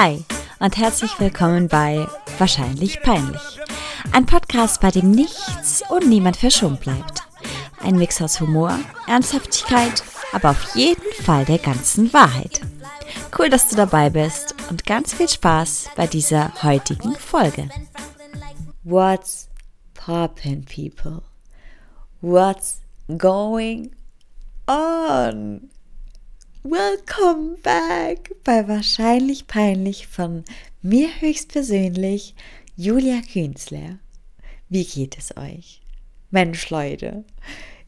Hi und herzlich willkommen bei Wahrscheinlich Peinlich. Ein Podcast, bei dem nichts und niemand verschont bleibt. Ein Mix aus Humor, Ernsthaftigkeit, aber auf jeden Fall der ganzen Wahrheit. Cool, dass du dabei bist und ganz viel Spaß bei dieser heutigen Folge. What's poppin', people? What's going on? Welcome back bei Wahrscheinlich Peinlich von mir höchstpersönlich, Julia Künzler. Wie geht es euch? Mensch, Leute,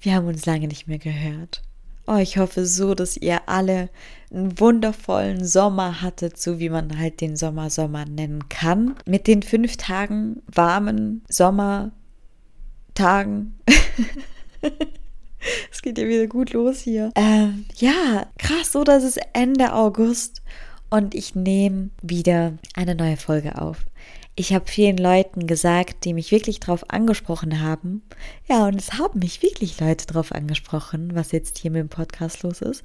wir haben uns lange nicht mehr gehört. Oh, ich hoffe so, dass ihr alle einen wundervollen Sommer hattet, so wie man halt den Sommer Sommer nennen kann. Mit den fünf Tagen warmen Sommertagen. Es geht ja wieder gut los hier. Ähm, ja, krass, so dass es Ende August und ich nehme wieder eine neue Folge auf. Ich habe vielen Leuten gesagt, die mich wirklich drauf angesprochen haben. Ja, und es haben mich wirklich Leute drauf angesprochen, was jetzt hier mit dem Podcast los ist.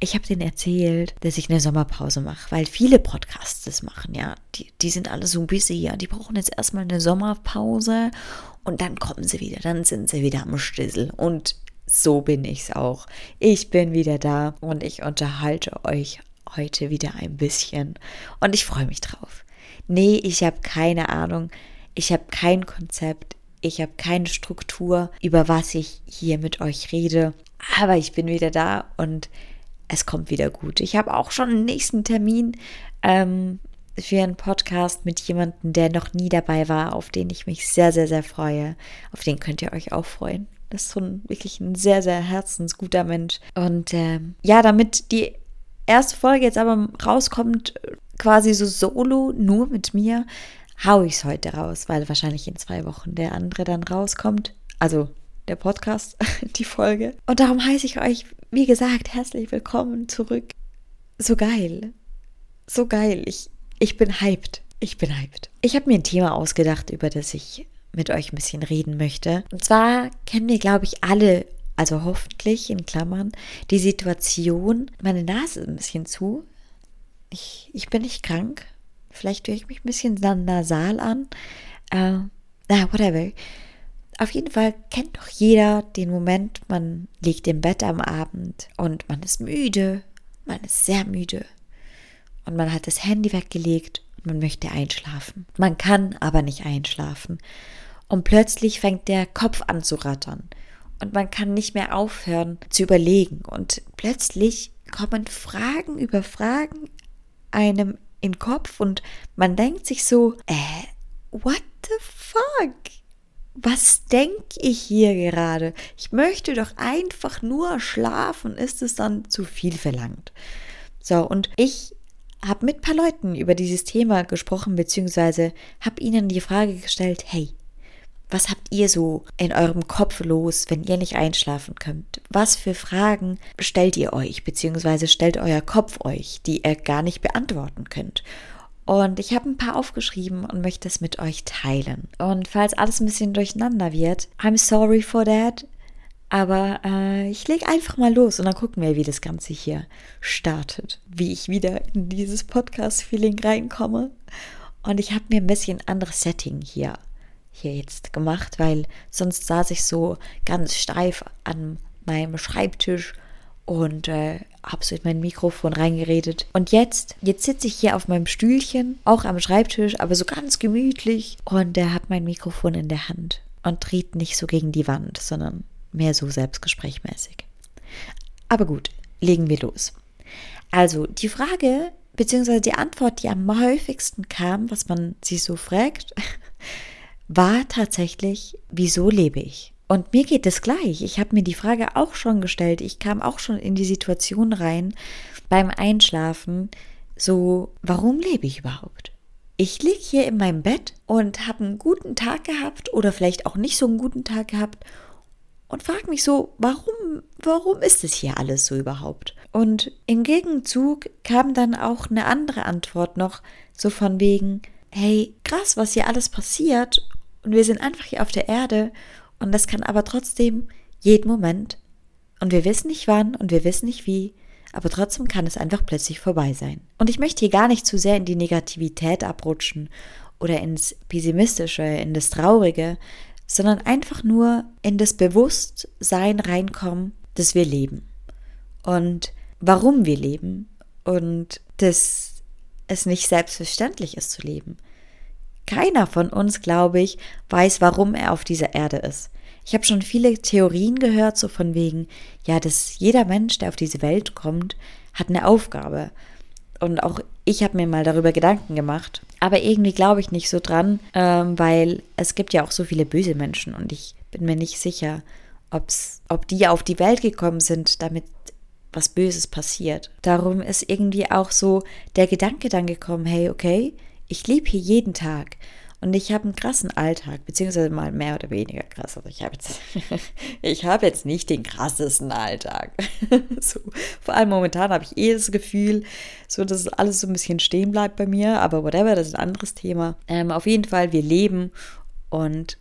Ich habe denen erzählt, dass ich eine Sommerpause mache, weil viele Podcasts das machen, ja. Die, die sind alle so busy, ja. Die brauchen jetzt erstmal eine Sommerpause und dann kommen sie wieder, dann sind sie wieder am Stissel. Und so bin ich's auch. Ich bin wieder da und ich unterhalte euch heute wieder ein bisschen und ich freue mich drauf. Nee, ich habe keine Ahnung, ich habe kein Konzept, ich habe keine Struktur, über was ich hier mit euch rede, aber ich bin wieder da und es kommt wieder gut. Ich habe auch schon einen nächsten Termin ähm, für einen Podcast mit jemandem, der noch nie dabei war, auf den ich mich sehr, sehr, sehr freue. Auf den könnt ihr euch auch freuen. Das ist so ein, wirklich ein sehr, sehr herzensguter Mensch. Und äh, ja, damit die erste Folge jetzt aber rauskommt, quasi so solo, nur mit mir, hau ich es heute raus, weil wahrscheinlich in zwei Wochen der andere dann rauskommt. Also der Podcast, die Folge. Und darum heiße ich euch, wie gesagt, herzlich willkommen zurück. So geil. So geil. Ich, ich bin hyped. Ich bin hyped. Ich habe mir ein Thema ausgedacht, über das ich mit euch ein bisschen reden möchte. Und zwar kennen wir, glaube ich, alle, also hoffentlich in Klammern, die Situation, meine Nase ist ein bisschen zu. Ich, ich bin nicht krank. Vielleicht höre ich mich ein bisschen nasal an. Äh, na, whatever. Auf jeden Fall kennt doch jeder den Moment, man liegt im Bett am Abend und man ist müde, man ist sehr müde und man hat das Handy weggelegt man möchte einschlafen. Man kann aber nicht einschlafen und plötzlich fängt der Kopf an zu rattern und man kann nicht mehr aufhören zu überlegen und plötzlich kommen Fragen über Fragen einem in den Kopf und man denkt sich so, äh, what the fuck? Was denke ich hier gerade? Ich möchte doch einfach nur schlafen. Ist es dann zu viel verlangt? So, und ich habe mit ein paar Leuten über dieses Thema gesprochen, beziehungsweise habe ihnen die Frage gestellt, hey, was habt ihr so in eurem Kopf los, wenn ihr nicht einschlafen könnt? Was für Fragen stellt ihr euch, beziehungsweise stellt euer Kopf euch, die ihr gar nicht beantworten könnt? Und ich habe ein paar aufgeschrieben und möchte es mit euch teilen. Und falls alles ein bisschen durcheinander wird, I'm sorry for that. Aber äh, ich lege einfach mal los und dann gucken wir, wie das Ganze hier startet. Wie ich wieder in dieses Podcast-Feeling reinkomme. Und ich habe mir ein bisschen anderes Setting hier hier jetzt gemacht, weil sonst saß ich so ganz steif an meinem Schreibtisch und äh, habe so in mein Mikrofon reingeredet. Und jetzt, jetzt sitze ich hier auf meinem Stühlchen, auch am Schreibtisch, aber so ganz gemütlich und äh, habe mein Mikrofon in der Hand und dreht nicht so gegen die Wand, sondern mehr so selbstgesprächmäßig. Aber gut, legen wir los. Also die Frage beziehungsweise die Antwort, die am häufigsten kam, was man sich so fragt, war tatsächlich, wieso lebe ich? Und mir geht es gleich. Ich habe mir die Frage auch schon gestellt. Ich kam auch schon in die Situation rein beim Einschlafen, so, warum lebe ich überhaupt? Ich liege hier in meinem Bett und habe einen guten Tag gehabt oder vielleicht auch nicht so einen guten Tag gehabt und frage mich so, warum, warum ist es hier alles so überhaupt? Und im Gegenzug kam dann auch eine andere Antwort noch, so von wegen, hey, krass, was hier alles passiert. Und wir sind einfach hier auf der Erde. Und das kann aber trotzdem jeden Moment. Und wir wissen nicht wann und wir wissen nicht wie, aber trotzdem kann es einfach plötzlich vorbei sein. Und ich möchte hier gar nicht zu sehr in die Negativität abrutschen oder ins Pessimistische, in das Traurige, sondern einfach nur in das Bewusstsein reinkommen, dass wir leben und warum wir leben und dass es nicht selbstverständlich ist zu leben. Keiner von uns, glaube ich, weiß, warum er auf dieser Erde ist. Ich habe schon viele Theorien gehört, so von wegen, ja, dass jeder Mensch, der auf diese Welt kommt, hat eine Aufgabe. Und auch ich habe mir mal darüber Gedanken gemacht. Aber irgendwie glaube ich nicht so dran, ähm, weil es gibt ja auch so viele böse Menschen und ich bin mir nicht sicher, ob's, ob die auf die Welt gekommen sind, damit was Böses passiert. Darum ist irgendwie auch so der Gedanke dann gekommen, hey, okay, ich lebe hier jeden Tag und ich habe einen krassen Alltag, beziehungsweise mal mehr oder weniger krass. Also ich habe jetzt, ich jetzt nicht den krassesten Alltag. so, vor allem momentan habe ich eh das Gefühl, so dass alles so ein bisschen stehen bleibt bei mir. Aber whatever, das ist ein anderes Thema. Ähm, auf jeden Fall, wir leben und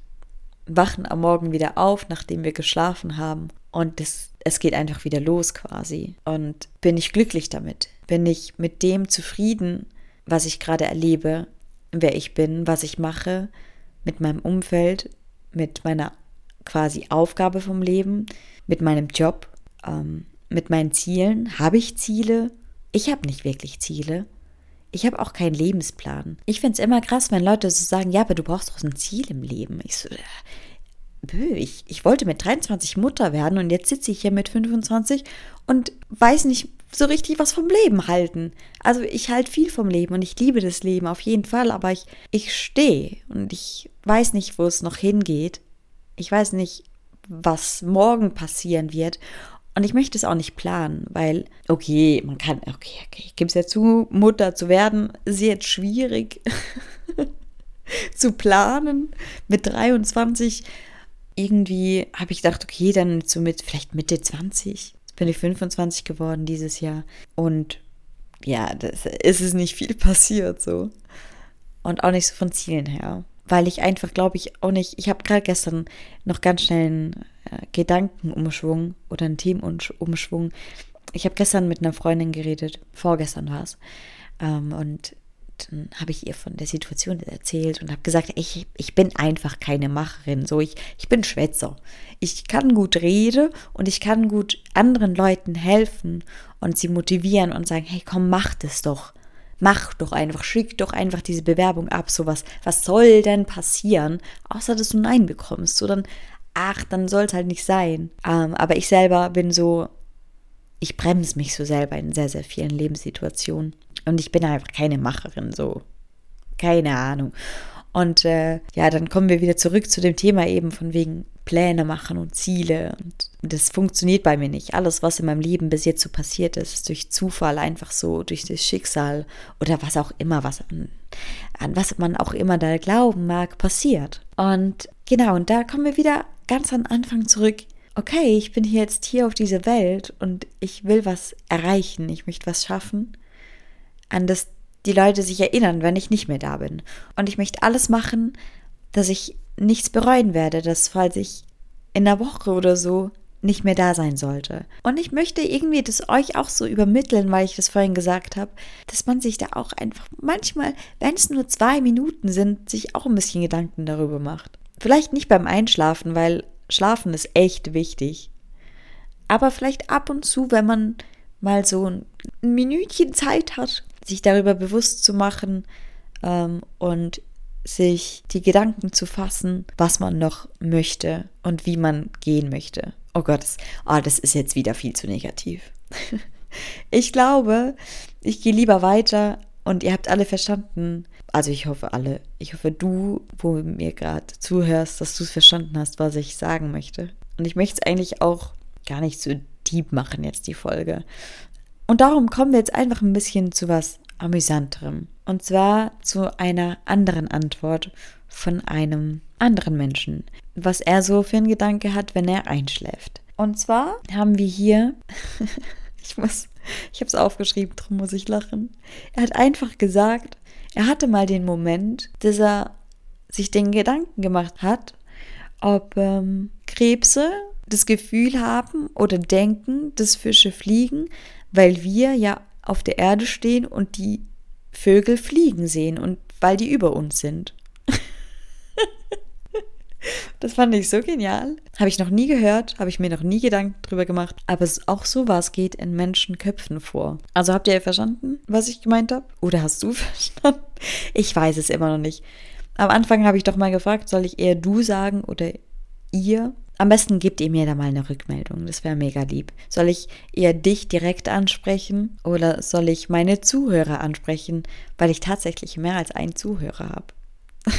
wachen am Morgen wieder auf, nachdem wir geschlafen haben. Und das, es geht einfach wieder los quasi. Und bin ich glücklich damit? Bin ich mit dem zufrieden, was ich gerade erlebe? Wer ich bin, was ich mache, mit meinem Umfeld, mit meiner quasi Aufgabe vom Leben, mit meinem Job, ähm, mit meinen Zielen. Habe ich Ziele? Ich habe nicht wirklich Ziele. Ich habe auch keinen Lebensplan. Ich finde es immer krass, wenn Leute so sagen, ja, aber du brauchst doch ein Ziel im Leben. Ich so, bö, ich, ich wollte mit 23 Mutter werden und jetzt sitze ich hier mit 25 und weiß nicht so richtig was vom Leben halten. Also ich halte viel vom Leben und ich liebe das Leben auf jeden Fall, aber ich, ich stehe und ich weiß nicht, wo es noch hingeht. Ich weiß nicht, was morgen passieren wird. Und ich möchte es auch nicht planen, weil, okay, man kann, okay, okay, ich gebe es ja zu, Mutter zu werden, jetzt schwierig zu planen. Mit 23 irgendwie habe ich gedacht, okay, dann so mit vielleicht Mitte 20 bin ich 25 geworden dieses Jahr. Und ja, das ist es nicht viel passiert so. Und auch nicht so von Zielen her. Weil ich einfach, glaube ich, auch nicht, ich habe gerade gestern noch ganz schnell einen äh, Gedankenumschwung oder einen Themenumschwung. Ich habe gestern mit einer Freundin geredet, vorgestern war es. Ähm, und dann habe ich ihr von der Situation erzählt und habe gesagt, ich, ich bin einfach keine Macherin. So, ich, ich bin Schwätzer. Ich kann gut reden und ich kann gut anderen Leuten helfen und sie motivieren und sagen, hey, komm, mach das doch. Mach doch einfach, schick doch einfach diese Bewerbung ab. So was, was soll denn passieren? Außer, dass du Nein bekommst. So dann, ach, dann soll es halt nicht sein. Ähm, aber ich selber bin so, ich bremse mich so selber in sehr, sehr vielen Lebenssituationen. Und ich bin einfach keine Macherin, so. Keine Ahnung. Und äh, ja, dann kommen wir wieder zurück zu dem Thema eben von wegen Pläne machen und Ziele. Und das funktioniert bei mir nicht. Alles, was in meinem Leben bis jetzt so passiert ist, ist durch Zufall einfach so, durch das Schicksal oder was auch immer, was an, an was man auch immer da glauben mag, passiert. Und genau, und da kommen wir wieder ganz am Anfang zurück. Okay, ich bin hier jetzt hier auf dieser Welt und ich will was erreichen, ich möchte was schaffen an das die Leute sich erinnern, wenn ich nicht mehr da bin. Und ich möchte alles machen, dass ich nichts bereuen werde, dass falls ich in einer Woche oder so nicht mehr da sein sollte. Und ich möchte irgendwie das euch auch so übermitteln, weil ich das vorhin gesagt habe, dass man sich da auch einfach manchmal, wenn es nur zwei Minuten sind, sich auch ein bisschen Gedanken darüber macht. Vielleicht nicht beim Einschlafen, weil Schlafen ist echt wichtig. Aber vielleicht ab und zu, wenn man mal so ein Minütchen Zeit hat, sich darüber bewusst zu machen ähm, und sich die Gedanken zu fassen, was man noch möchte und wie man gehen möchte. Oh Gott, das, oh, das ist jetzt wieder viel zu negativ. ich glaube, ich gehe lieber weiter und ihr habt alle verstanden. Also ich hoffe alle. Ich hoffe du, wo mir gerade zuhörst, dass du es verstanden hast, was ich sagen möchte. Und ich möchte es eigentlich auch gar nicht so deep machen jetzt die Folge, und darum kommen wir jetzt einfach ein bisschen zu was Amüsanterem. Und zwar zu einer anderen Antwort von einem anderen Menschen, was er so für einen Gedanke hat, wenn er einschläft. Und zwar haben wir hier, ich muss, ich habe es aufgeschrieben, darum muss ich lachen. Er hat einfach gesagt, er hatte mal den Moment, dass er sich den Gedanken gemacht hat, ob ähm, Krebse das Gefühl haben oder denken, dass Fische fliegen, weil wir ja auf der Erde stehen und die Vögel fliegen sehen und weil die über uns sind. Das fand ich so genial. Habe ich noch nie gehört, habe ich mir noch nie Gedanken drüber gemacht. Aber auch sowas geht in Menschenköpfen vor. Also habt ihr verstanden, was ich gemeint habe? Oder hast du verstanden? Ich weiß es immer noch nicht. Am Anfang habe ich doch mal gefragt, soll ich eher du sagen oder ihr? Am besten gebt ihr mir da mal eine Rückmeldung. Das wäre mega lieb. Soll ich eher dich direkt ansprechen oder soll ich meine Zuhörer ansprechen, weil ich tatsächlich mehr als einen Zuhörer habe?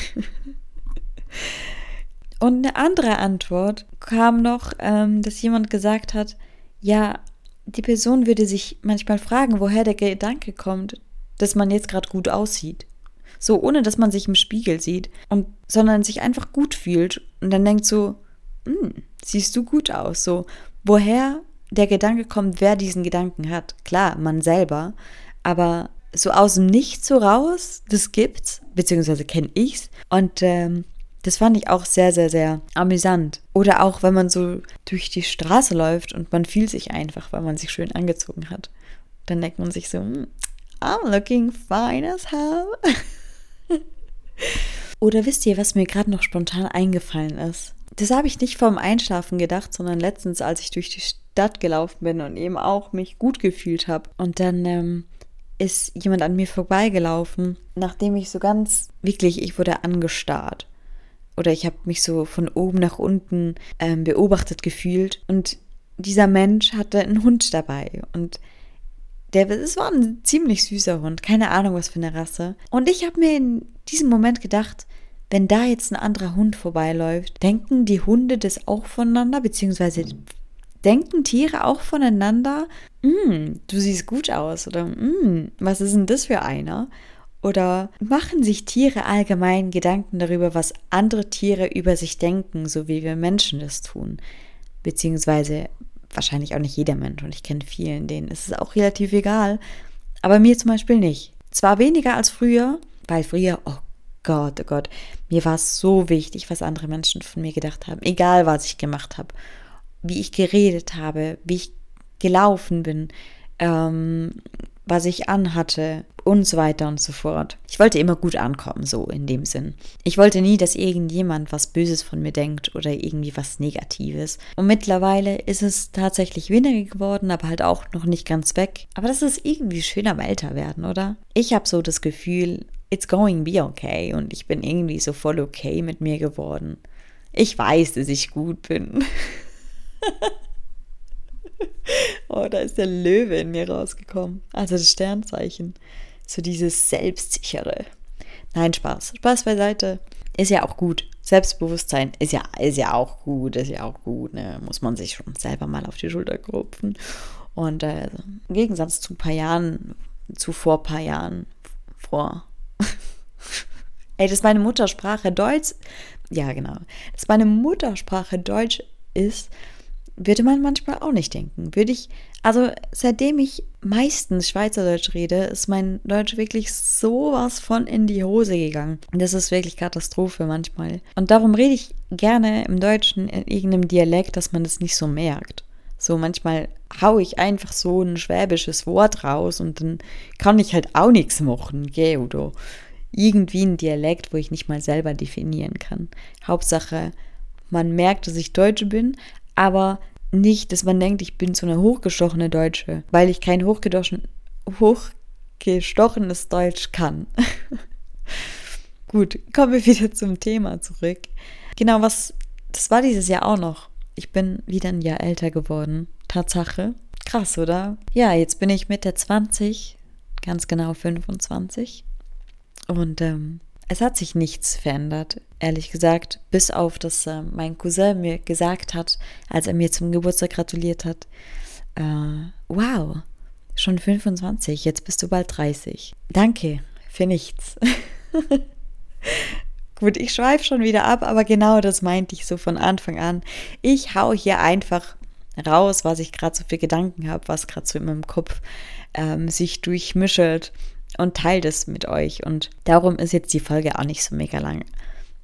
Und eine andere Antwort kam noch, ähm, dass jemand gesagt hat, ja, die Person würde sich manchmal fragen, woher der Gedanke kommt, dass man jetzt gerade gut aussieht. So, ohne dass man sich im Spiegel sieht, und, sondern sich einfach gut fühlt und dann denkt so, hm, siehst du gut aus. So, woher der Gedanke kommt, wer diesen Gedanken hat. Klar, man selber, aber so aus dem Nichts so raus, das gibt's, beziehungsweise kenne ich's. Und ähm, das fand ich auch sehr, sehr, sehr amüsant. Oder auch, wenn man so durch die Straße läuft und man fühlt sich einfach, weil man sich schön angezogen hat. Dann denkt man sich so, hm, I'm looking fine as hell. Oder wisst ihr, was mir gerade noch spontan eingefallen ist? Das habe ich nicht vorm Einschlafen gedacht, sondern letztens, als ich durch die Stadt gelaufen bin und eben auch mich gut gefühlt habe. Und dann ähm, ist jemand an mir vorbeigelaufen, nachdem ich so ganz, wirklich, ich wurde angestarrt oder ich habe mich so von oben nach unten ähm, beobachtet gefühlt. Und dieser Mensch hatte einen Hund dabei. Und der, es war ein ziemlich süßer Hund, keine Ahnung was für eine Rasse. Und ich habe mir in diesem Moment gedacht, wenn da jetzt ein anderer Hund vorbeiläuft, denken die Hunde das auch voneinander, beziehungsweise denken Tiere auch voneinander, mm, du siehst gut aus oder mm, was ist denn das für einer? Oder machen sich Tiere allgemein Gedanken darüber, was andere Tiere über sich denken, so wie wir Menschen das tun? Beziehungsweise wahrscheinlich auch nicht jeder Mensch und ich kenne vielen, denen ist es auch relativ egal. Aber mir zum Beispiel nicht. Zwar weniger als früher, weil früher, oh Gott, oh Gott, mir war es so wichtig, was andere Menschen von mir gedacht haben, egal was ich gemacht habe, wie ich geredet habe, wie ich gelaufen bin, ähm, was ich anhatte und so weiter und so fort. Ich wollte immer gut ankommen, so in dem Sinn. Ich wollte nie, dass irgendjemand was Böses von mir denkt oder irgendwie was Negatives. Und mittlerweile ist es tatsächlich weniger geworden, aber halt auch noch nicht ganz weg. Aber das ist irgendwie schön am Älterwerden, oder? Ich habe so das Gefühl, it's going be okay und ich bin irgendwie so voll okay mit mir geworden. Ich weiß, dass ich gut bin. oh, da ist der Löwe in mir rausgekommen. Also das Sternzeichen. So dieses Selbstsichere. Nein, Spaß. Spaß beiseite. Ist ja auch gut. Selbstbewusstsein ist ja, ist ja auch gut, ist ja auch gut. Ne? Muss man sich schon selber mal auf die Schulter klopfen. Und äh, im Gegensatz zu ein paar Jahren, zu vor ein paar Jahren, vor. Ey, dass meine Muttersprache Deutsch, ja genau, dass meine Muttersprache Deutsch ist, würde man manchmal auch nicht denken. Würde ich, also seitdem ich meistens Schweizerdeutsch rede, ist mein Deutsch wirklich sowas von in die Hose gegangen. Das ist wirklich Katastrophe manchmal. Und darum rede ich gerne im Deutschen in irgendeinem Dialekt, dass man das nicht so merkt. So manchmal haue ich einfach so ein schwäbisches Wort raus und dann kann ich halt auch nichts machen, gell, oder irgendwie ein Dialekt, wo ich nicht mal selber definieren kann. Hauptsache, man merkt, dass ich Deutsche bin, aber nicht, dass man denkt, ich bin so eine hochgestochene Deutsche, weil ich kein hochgestochenes Deutsch kann. Gut, kommen wir wieder zum Thema zurück. Genau, was, das war dieses Jahr auch noch. Ich bin wieder ein Jahr älter geworden. Tatsache. Krass, oder? Ja, jetzt bin ich Mitte 20, ganz genau 25. Und ähm, es hat sich nichts verändert, ehrlich gesagt, bis auf, dass äh, mein Cousin mir gesagt hat, als er mir zum Geburtstag gratuliert hat, äh, wow, schon 25, jetzt bist du bald 30. Danke für nichts. Gut, ich schweife schon wieder ab, aber genau das meinte ich so von Anfang an. Ich hau hier einfach raus, was ich gerade so für Gedanken habe, was gerade so in meinem Kopf ähm, sich durchmischelt und teile das mit euch. Und darum ist jetzt die Folge auch nicht so mega lang.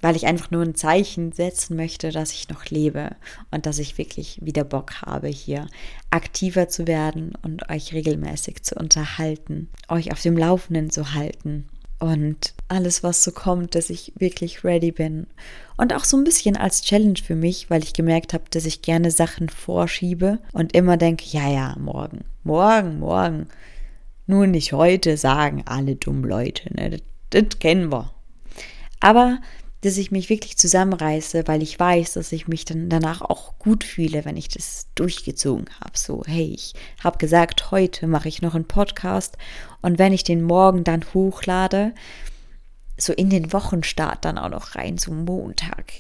weil ich einfach nur ein Zeichen setzen möchte, dass ich noch lebe und dass ich wirklich wieder Bock habe, hier aktiver zu werden und euch regelmäßig zu unterhalten, euch auf dem Laufenden zu halten und alles, was so kommt, dass ich wirklich ready bin. Und auch so ein bisschen als Challenge für mich, weil ich gemerkt habe, dass ich gerne Sachen vorschiebe und immer denke, ja, ja, morgen, morgen, morgen. Nur nicht heute, sagen alle dummen Leute. Ne? Das, das kennen wir. Aber dass ich mich wirklich zusammenreiße, weil ich weiß, dass ich mich dann danach auch gut fühle, wenn ich das durchgezogen habe. So, hey, ich habe gesagt, heute mache ich noch einen Podcast und wenn ich den morgen dann hochlade, so in den Wochenstart dann auch noch rein, so Montag,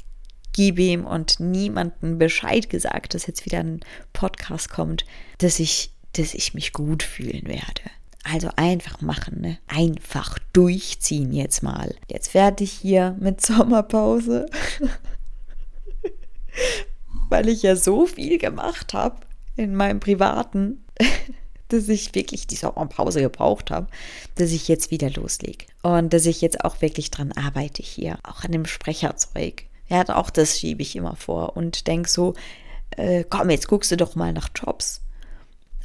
gebe ihm und niemanden Bescheid gesagt, dass jetzt wieder ein Podcast kommt, dass ich, dass ich mich gut fühlen werde. Also einfach machen, ne? Einfach durchziehen jetzt mal. Jetzt fertig hier mit Sommerpause. Weil ich ja so viel gemacht habe in meinem privaten, dass ich wirklich die Sommerpause gebraucht habe, dass ich jetzt wieder loslege. Und dass ich jetzt auch wirklich dran arbeite hier. Auch an dem Sprecherzeug. Ja, auch das schiebe ich immer vor und denke so, äh, komm, jetzt guckst du doch mal nach Jobs.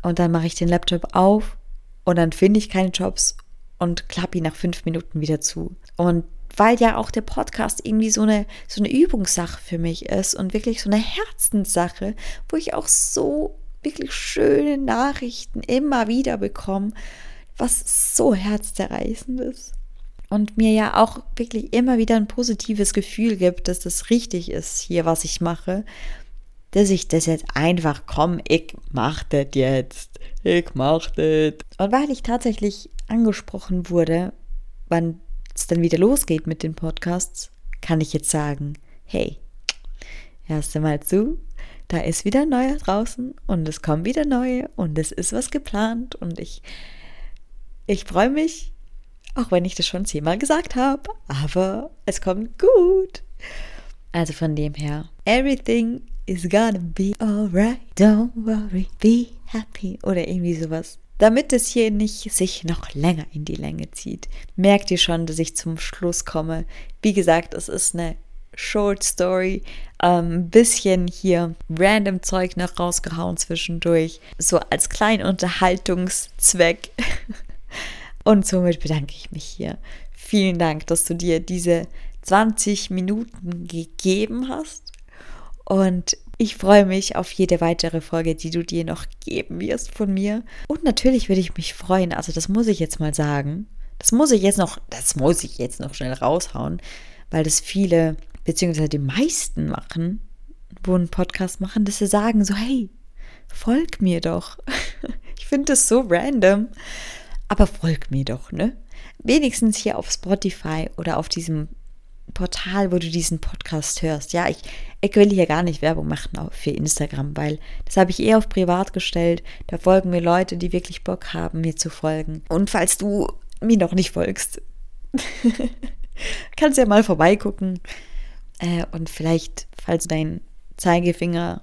Und dann mache ich den Laptop auf und dann finde ich keine Jobs und klappe ihn nach fünf Minuten wieder zu. Und weil ja auch der Podcast irgendwie so eine, so eine Übungssache für mich ist und wirklich so eine Herzenssache, wo ich auch so wirklich schöne Nachrichten immer wieder bekomme, was so herzzerreißend ist. Und mir ja auch wirklich immer wieder ein positives Gefühl gibt, dass das richtig ist hier, was ich mache dass ich das jetzt einfach, komm, ich mach das jetzt. Ich mach das. Und weil ich tatsächlich angesprochen wurde, wann es dann wieder losgeht mit den Podcasts, kann ich jetzt sagen, hey, erst einmal zu, da ist wieder ein neuer draußen und es kommen wieder neue und es ist was geplant und ich, ich freue mich, auch wenn ich das schon zehnmal gesagt habe, aber es kommt gut. Also von dem her, everything is gonna be alright. Don't worry, be happy. Oder irgendwie sowas. Damit es hier nicht sich noch länger in die Länge zieht, merkt ihr schon, dass ich zum Schluss komme. Wie gesagt, es ist eine Short Story, ein ähm, bisschen hier random Zeug noch rausgehauen zwischendurch, so als kleinen Unterhaltungszweck. Und somit bedanke ich mich hier. Vielen Dank, dass du dir diese 20 Minuten gegeben hast und ich freue mich auf jede weitere Folge, die du dir noch geben wirst von mir. Und natürlich würde ich mich freuen, also das muss ich jetzt mal sagen. Das muss ich jetzt noch, das muss ich jetzt noch schnell raushauen, weil das viele, beziehungsweise die meisten machen, wo einen Podcast machen, dass sie sagen so, hey, folg mir doch. Ich finde das so random. Aber folg mir doch, ne? Wenigstens hier auf Spotify oder auf diesem Portal, wo du diesen Podcast hörst. Ja, ich, ich will hier gar nicht Werbung machen für Instagram, weil das habe ich eher auf privat gestellt. Da folgen mir Leute, die wirklich Bock haben, mir zu folgen. Und falls du mir noch nicht folgst, kannst ja mal vorbeigucken. Äh, und vielleicht, falls dein Zeigefinger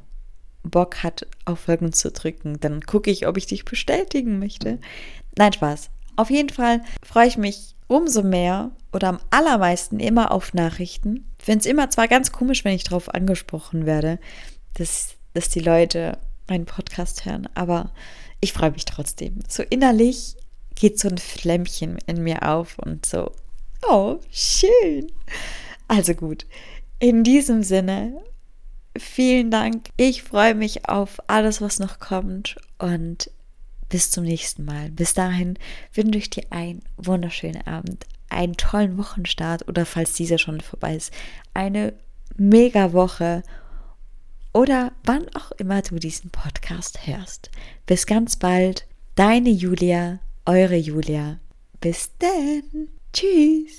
Bock hat, auf Folgen zu drücken, dann gucke ich, ob ich dich bestätigen möchte. Nein, Spaß. Auf jeden Fall freue ich mich umso mehr oder am allermeisten immer auf Nachrichten. Ich finde es immer zwar ganz komisch, wenn ich darauf angesprochen werde, dass, dass die Leute meinen Podcast hören, aber ich freue mich trotzdem. So innerlich geht so ein Flämmchen in mir auf und so, oh, schön. Also gut, in diesem Sinne, vielen Dank. Ich freue mich auf alles, was noch kommt und bis zum nächsten Mal. Bis dahin wünsche ich dir einen wunderschönen Abend, einen tollen Wochenstart oder falls dieser schon vorbei ist, eine mega Woche oder wann auch immer du diesen Podcast hörst. Bis ganz bald, deine Julia, eure Julia. Bis denn. Tschüss.